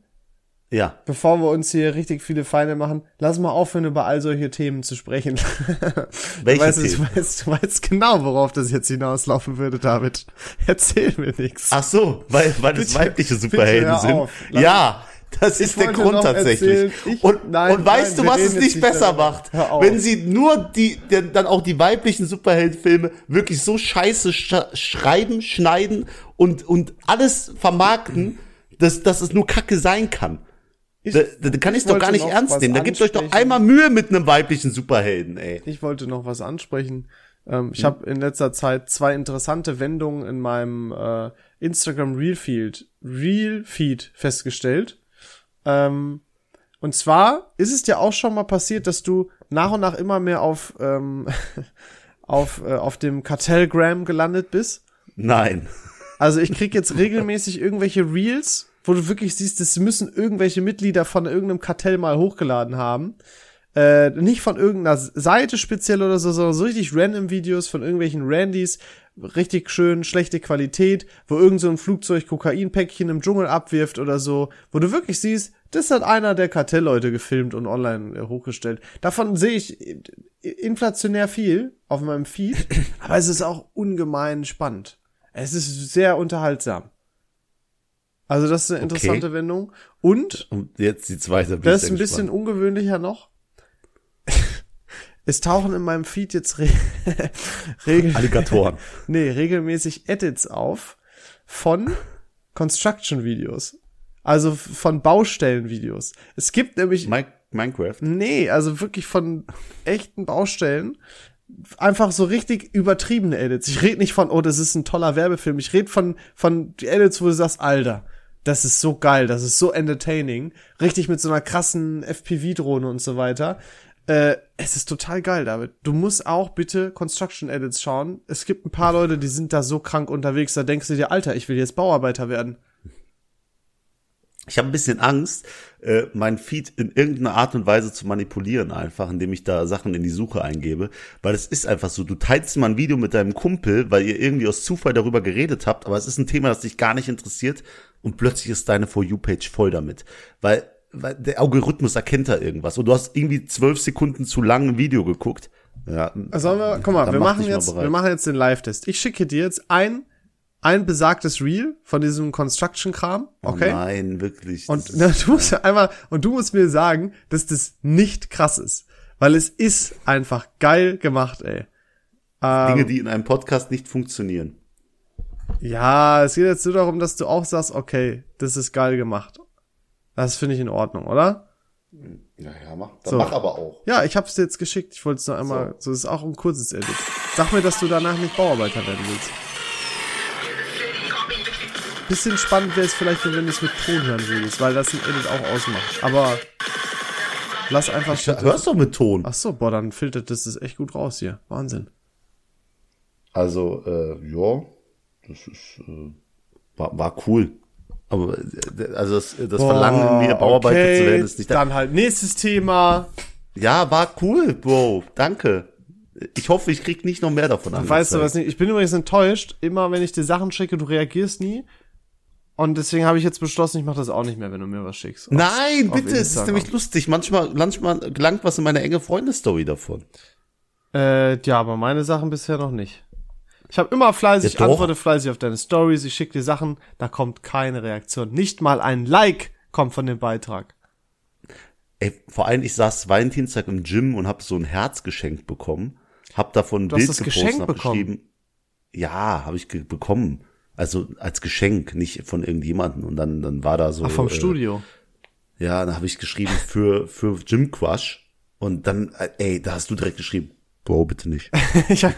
Ja. Bevor wir uns hier richtig viele Feinde machen, lass mal aufhören, über all solche Themen zu sprechen. Welche du, weißt, Themen? Du, weißt, du weißt genau, worauf das jetzt hinauslaufen würde, David. Erzähl mir nichts. Ach so, weil, weil es weibliche Superhelden sind. Ja. Das ist der Grund tatsächlich. Ich, und, nein, und weißt nein, du, was es nicht besser macht? Wenn sie nur die, dann auch die weiblichen Superheldenfilme wirklich so scheiße sch schreiben, schneiden und, und alles vermarkten, dass, dass es nur Kacke sein kann. Ich, da, da kann ich doch gar nicht ernst nehmen. Da gibt euch doch einmal Mühe mit einem weiblichen Superhelden, ey. Ich wollte noch was ansprechen. Ähm, ich hm. habe in letzter Zeit zwei interessante Wendungen in meinem äh, Instagram Real Feed, Real Feed festgestellt. Ähm, Und zwar ist es dir auch schon mal passiert, dass du nach und nach immer mehr auf, ähm, auf, äh, auf dem Kartellgram gelandet bist. Nein. Also ich krieg jetzt regelmäßig irgendwelche Reels, wo du wirklich siehst, das müssen irgendwelche Mitglieder von irgendeinem Kartell mal hochgeladen haben. Äh, nicht von irgendeiner Seite speziell oder so, sondern so richtig random Videos von irgendwelchen Randys, richtig schön schlechte Qualität, wo irgend so ein Flugzeug Kokainpäckchen im Dschungel abwirft oder so, wo du wirklich siehst, das hat einer der Kartellleute gefilmt und online äh, hochgestellt. Davon sehe ich inflationär viel auf meinem Feed, aber es ist auch ungemein spannend. Es ist sehr unterhaltsam. Also das ist eine interessante Okay. Wendung. Und Und jetzt die zweite. das ist ein bisschen gespannt. ungewöhnlicher noch. Es tauchen in meinem Feed jetzt re regel Alligatoren. nee, regelmäßig Edits auf von Construction-Videos. Also von Baustellen-Videos. Es gibt nämlich Mi- Minecraft. Nee, also wirklich von echten Baustellen. Einfach so richtig übertriebene Edits. Ich rede nicht von, oh, das ist ein toller Werbefilm. Ich rede von, von Edits, wo du sagst, Alter, das ist so geil, das ist so entertaining. Richtig mit so einer krassen FPV-Drohne und so weiter. Äh, es ist total geil, David. Du musst auch bitte Construction Edits schauen. Es gibt ein paar Leute, die sind da so krank unterwegs, da denkst du dir, Alter, ich will jetzt Bauarbeiter werden. Ich habe ein bisschen Angst, äh, mein Feed in irgendeiner Art und Weise zu manipulieren, einfach, indem ich da Sachen in die Suche eingebe. Weil es ist einfach so, du teilst mal ein Video mit deinem Kumpel, weil ihr irgendwie aus Zufall darüber geredet habt, aber es ist ein Thema, das dich gar nicht interessiert und plötzlich ist deine For You-Page voll damit. Weil, weil der Algorithmus erkennt da irgendwas. Und du hast irgendwie zwölf Sekunden zu lang ein Video geguckt. Ja, Also wir, guck mal, wir mach machen jetzt, wir machen jetzt den Live-Test. Ich schicke dir jetzt ein, ein besagtes Reel von diesem Construction-Kram, okay? Oh nein, wirklich. und na, ist- du musst ja einmal, und du musst mir sagen, dass das nicht krass ist. Weil es ist einfach geil gemacht, ey. Ähm, Dinge, die in einem Podcast nicht funktionieren. Ja, es geht jetzt nur darum, dass du auch sagst, okay, das ist geil gemacht. Das finde ich in Ordnung, oder? Ja, ja, mach, dann So. mach aber auch. Ja, ich hab's dir jetzt geschickt. Ich wollte es nur einmal, so. ist auch ein kurzes Edit. Sag mir, dass du danach nicht Bauarbeiter werden willst. Bisschen spannend wäre es vielleicht, wenn du es mit Ton hören würdest, weil das ein Edit auch ausmacht. Aber lass einfach Ja, hörst doch mit Ton. Ach so, boah, dann filtert das das echt gut raus hier. Wahnsinn. Also, äh, ja, das ist, äh, war, war cool. Aber, also das, das Verlangen in mir, Bauarbeiter okay, zu werden, ist nicht da. Dann halt nächstes Thema. Ja, war cool, Bro. Danke. Ich hoffe, ich krieg nicht noch mehr davon an. Weißt du was nicht? Ich bin übrigens enttäuscht. Immer wenn ich dir Sachen schicke, du reagierst nie. Und deswegen habe ich jetzt beschlossen, ich mache das auch nicht mehr, wenn du mir was schickst. Nein, auf bitte, es ist nämlich lustig. Manchmal, manchmal gelangt was in meine enge Freundestory davon. Äh, ja, aber meine Sachen bisher noch nicht. Ich habe immer fleißig, Ja, antworte fleißig auf deine Stories, ich schicke dir Sachen, da kommt keine Reaktion. Nicht mal ein Like kommt von dem Beitrag. Ey, vor allem, ich saß Valentinstag im Gym und hab so ein Herz geschenkt bekommen. Hab davon ein Du hast Bild das gepostet hab bekommen? geschrieben. Ja, habe ich bekommen. Also als Geschenk, nicht von irgendjemandem. Und dann, dann war da so. Ach, vom äh, Studio. Ja, dann habe ich geschrieben für, für Gym Crush. Und dann, äh, ey, da hast du direkt geschrieben, Bro, bitte nicht. Ich hab,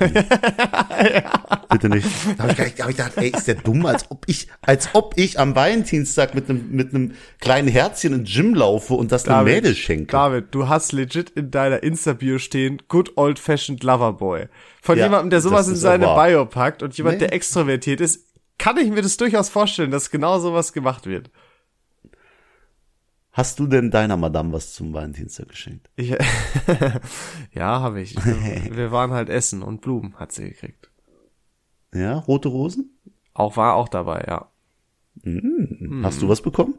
Bitte nicht. Da habe ich, hab ich gedacht, ey, ist der dumm, als ob ich, als ob ich am Valentinstag mit einem mit einem kleinen Herzchen in den Gym laufe und das einem Mädel schenke. David, du hast legit in deiner Insta-Bio stehen, good old fashioned Loverboy. Von Ja, jemandem, der sowas in seine. Bio packt und jemand, Nee. der extrovertiert ist, kann ich mir das durchaus vorstellen, dass genau sowas gemacht wird. Hast du denn deiner Madame was zum Valentinstag geschenkt? Ich, ja, habe ich. Wir waren halt essen und Blumen hat sie gekriegt. Ja, rote Rosen? Auch war auch dabei, ja. Hast du was bekommen?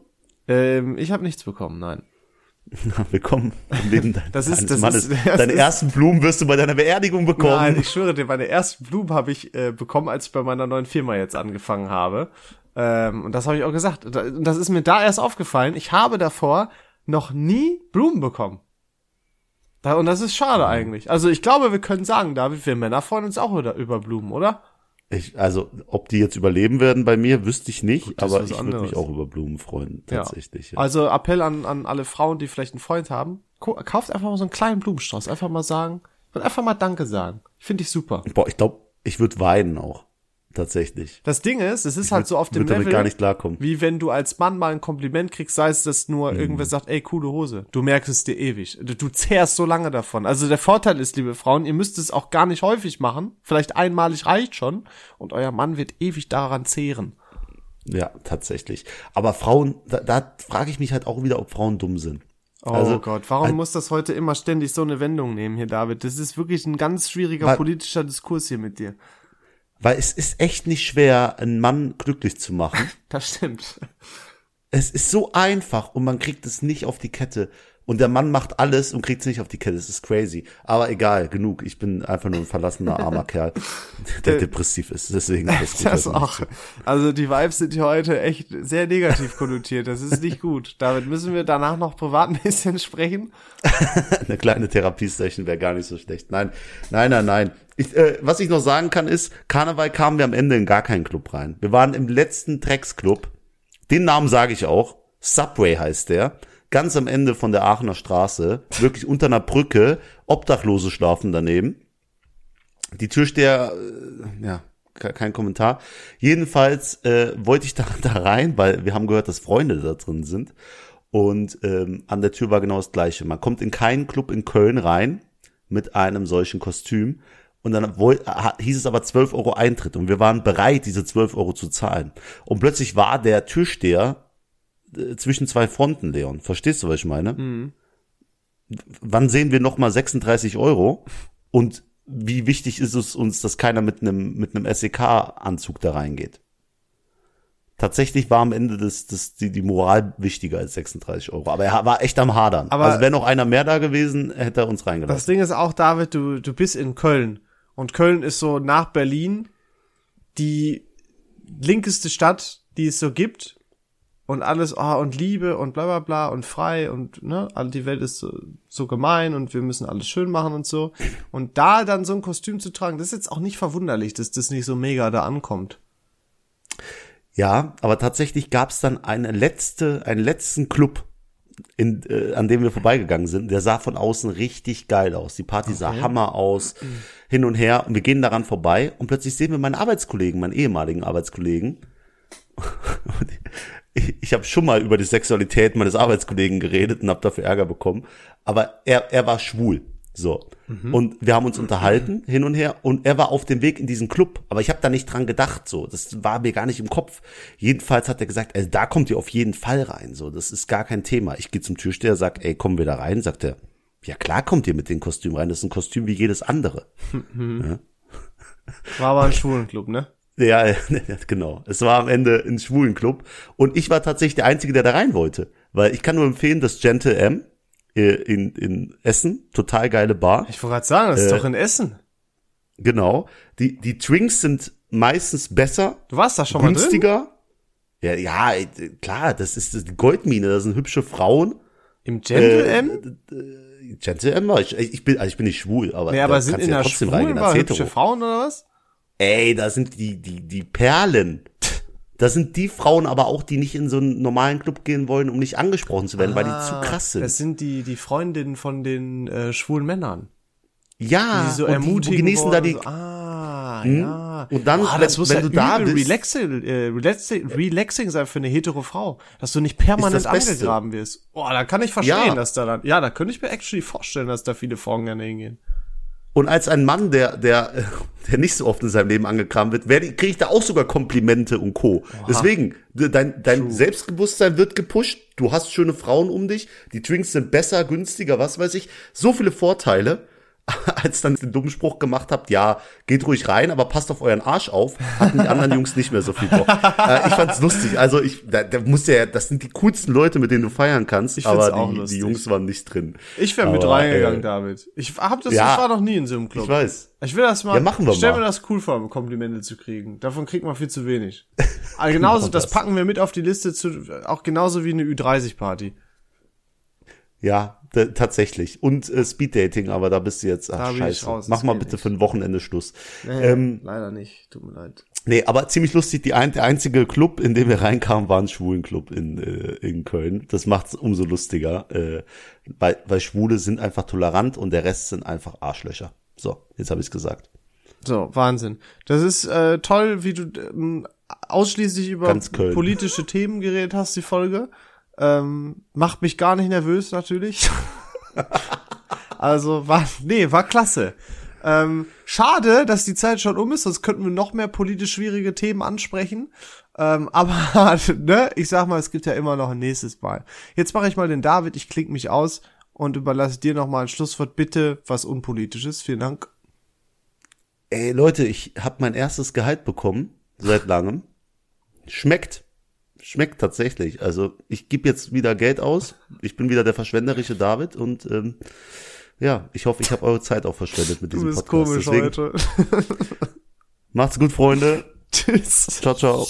Ähm, ich habe nichts bekommen, nein. Willkommen im Leben deines Das ist- das Mannes. ist- das Deine ist- ersten Blumen wirst du bei deiner Beerdigung bekommen. Nein, ich schwöre dir, meine ersten Blumen habe ich äh, bekommen, als ich bei meiner neuen Firma jetzt angefangen habe. Ähm, und das habe ich auch gesagt. Und da- Und das ist mir da erst aufgefallen. Ich habe davor noch nie Blumen bekommen. Da, und das ist schade eigentlich. Also ich glaube, wir können sagen, David, wir Männer freuen uns auch über, Blumen, oder? Ich, also, ob die jetzt überleben werden bei mir, wüsste ich nicht, ist aber ich würde mich auch über Blumen freuen, tatsächlich. Ja. Also Appell an, an alle Frauen, die vielleicht einen Freund haben. Kauft einfach mal so einen kleinen Blumenstrauß. Einfach mal sagen. Und einfach mal Danke sagen. Finde ich super. Boah, ich glaube, ich würde weinen auch. Tatsächlich. Das Ding ist, es ist halt so auf dem Level, gar nicht klarkommen. wie wenn du als Mann mal ein Kompliment kriegst, sei es, dass nur Mhm. irgendwer sagt, ey, coole Hose. Du merkst es dir ewig. Du, zehrst so lange davon. Also der Vorteil ist, liebe Frauen, ihr müsst es auch gar nicht häufig machen. Vielleicht einmalig reicht schon. Und euer Mann wird ewig daran zehren. Ja, tatsächlich. Aber Frauen, da, da frage ich mich halt auch wieder, ob Frauen dumm sind. Oh Also, Gott, warum muss das heute immer ständig so eine Wendung nehmen hier, David? Das ist wirklich ein ganz schwieriger Weil- politischer Diskurs hier mit dir. Weil es ist echt nicht schwer, einen Mann glücklich zu machen. Das stimmt. Es ist so einfach und man kriegt es nicht auf die Kette. Und der Mann macht alles und kriegt es nicht auf die Kette. Es ist crazy. Aber egal, genug. Ich bin einfach nur ein verlassener armer Kerl, der depressiv ist. Deswegen ist gut, Das dass auch. Also die Vibes sind hier heute echt sehr negativ konnotiert. Das ist nicht gut. David, müssen wir danach noch privat ein bisschen sprechen? Eine kleine Therapiesession wäre gar nicht so schlecht. Nein, nein, nein, nein. Ich, äh, was ich noch sagen kann ist, Karneval kamen wir am Ende in gar keinen Club rein. Wir waren im letzten Drecksclub. Den Namen sage ich auch. Subway heißt der. Ganz am Ende von der Aachener Straße. Wirklich unter einer Brücke. Obdachlose schlafen daneben. Die Türsteher, äh, ja, ke- kein Kommentar. Jedenfalls äh, wollte ich da, da rein, weil wir haben gehört, dass Freunde da drin sind. Und ähm, an der Tür war genau das Gleiche. Man kommt in keinen Club in Köln rein mit einem solchen Kostüm. Und dann ha- hieß es aber 12 Euro Eintritt. Und wir waren bereit, diese 12 Euro zu zahlen. Und plötzlich war der Türsteher äh, zwischen zwei Fronten, Leon. Verstehst du, was ich meine? W- Wann sehen wir nochmal 36 Euro? Und wie wichtig ist es uns, dass keiner mit einem mit einem SEK-Anzug da reingeht? Tatsächlich war am Ende das, das, die, die Moral wichtiger als 36 Euro. Aber er war echt am Hadern. Aber- also wäre noch einer mehr da gewesen, hätte er uns Das reingelassen. Ding ist auch, David, du, du bist in Köln. Und Köln ist so nach Berlin die linkeste Stadt, die es so gibt. Und alles, oh, und Liebe und bla bla bla und frei und ne, all die Welt ist so, so gemein und wir müssen alles schön machen und so. Und da dann so ein Kostüm zu tragen, das ist jetzt auch nicht verwunderlich, dass das nicht so mega da ankommt. Ja, aber tatsächlich gab es dann eine letzte, einen letzten Club, in, äh, an dem wir vorbeigegangen sind. Der sah von außen richtig geil aus. Die Party sah Hammer aus, hin und her. Und wir gehen daran vorbei und plötzlich sehen wir meinen Arbeitskollegen, meinen ehemaligen Arbeitskollegen. Ich ich habe schon mal über die Sexualität meines Arbeitskollegen geredet und habe dafür Ärger bekommen. Aber er, er war schwul. So. Und wir haben uns unterhalten hin und her und er war auf dem Weg in diesen Club, aber ich habe da nicht dran gedacht, so. Das war mir gar nicht im Kopf. Jedenfalls hat er gesagt, also da kommt ihr auf jeden Fall rein, so. Das ist gar kein Thema. Ich gehe zum Türsteher, sag, ey, kommen wir da rein? Sagt er, ja klar kommt ihr mit dem Kostüm rein. Das ist ein Kostüm wie jedes andere. War aber ein Schwulenclub, ne? Ja, genau. Es war am Ende ein Schwulenclub und ich war tatsächlich der Einzige, der da rein wollte. Weil ich kann nur empfehlen, das Gentle M äh, in, in Essen, total geile Bar. Ich wollte gerade sagen, das ist Äh, doch in Essen. Genau. Die, die Drinks sind meistens besser, Du warst da schon mal drin? günstiger. Ja, ja, klar, das ist die Goldmine, da sind hübsche Frauen. Im Gentle Äh, M? Gentle M war ich, ich bin, also ich bin nicht schwul, aber Nee, aber sind in der trotzdem Schwulen als hübsche. Frauen oder was? Ey, da sind die, die, die Perlen. Das sind die Frauen aber auch, die nicht in so einen normalen Club gehen wollen, um nicht angesprochen zu werden, weil die zu krass sind. Das sind die, die Freundinnen von den äh, schwulen Männern. ja, Die so und die ermutigen genießen wollen da die, so, ah, Hm? ja. Und dann, Boah, wenn- das muss wenn ja du da bist- relaxing, äh, relaxing, relaxing sein für eine hetero Frau, dass du nicht permanent angegraben wirst. Boah, da kann ich verstehen, Ja. dass da dann, ja, da könnte ich mir actually vorstellen, dass da viele Frauen gerne hingehen. Und als ein Mann, der, der, der nicht so oft in seinem Leben angekramt wird, kriege ich da auch sogar Komplimente und Co. Deswegen, de- dein, dein Selbstbewusstsein wird gepusht, du hast schöne Frauen um dich, die Drinks sind besser, günstiger, was weiß ich. So viele Vorteile. Als dann den dummen Spruch gemacht habt, ja, geht ruhig rein, aber passt auf euren Arsch auf, hatten die anderen Jungs nicht mehr so viel Bock. äh, ich fand's lustig. Also ich, da, da muss ja, das sind die coolsten Leute, mit denen du feiern kannst, Ich aber auch die, die Jungs waren nicht drin. Ich wäre mit reingegangen, äh, David. Ich hab das, ja. ich war noch nie in so einem Club. Ich weiß. Ich will das mal. Ja, machen wir ich stell mal. mir das cool vor, Komplimente zu kriegen. Davon kriegt man viel zu wenig. Aber genauso, Genau das das. packen wir mit auf die Liste zu, auch genauso wie eine Ü30-Party. Ja, tatsächlich. Und äh, Speeddating, aber da bist du jetzt, ach, scheiße. raus, Mach mal bitte nicht. für ein Wochenende Schluss. Nee, Ähm, leider nicht. Tut mir leid. Nee, aber ziemlich lustig. Die ein, der einzige Club, in den wir reinkamen, war ein Schwulenclub in, äh, in Köln. Das macht's umso lustiger, äh, weil, weil Schwule sind einfach tolerant und der Rest sind einfach Arschlöcher. So, jetzt habe ich's gesagt. So, Wahnsinn. Das ist äh, toll, wie du ähm, ausschließlich über politische Themen geredet hast, die Folge. Ähm, macht mich gar nicht nervös, natürlich. also, war, nee, war klasse. Ähm, schade, dass die Zeit schon um ist, sonst könnten wir noch mehr politisch schwierige Themen ansprechen. Ähm, aber, ne, ich sag mal, es gibt ja immer noch ein nächstes Mal. Jetzt mache ich mal den David, ich klinge mich aus und überlasse dir noch mal ein Schlusswort. Bitte was Unpolitisches. Vielen Dank. Ey, Leute, ich habe mein erstes Gehalt bekommen, seit langem. Schmeckt schmeckt tatsächlich. Also ich gebe jetzt wieder Geld aus. Ich bin wieder der verschwenderische David und ähm, ja, ich hoffe, ich habe eure Zeit auch verschwendet mit diesem Podcast. Bist Podcast. komisch Deswegen, heute. macht's gut, Freunde. Tschüss. Ciao, ciao.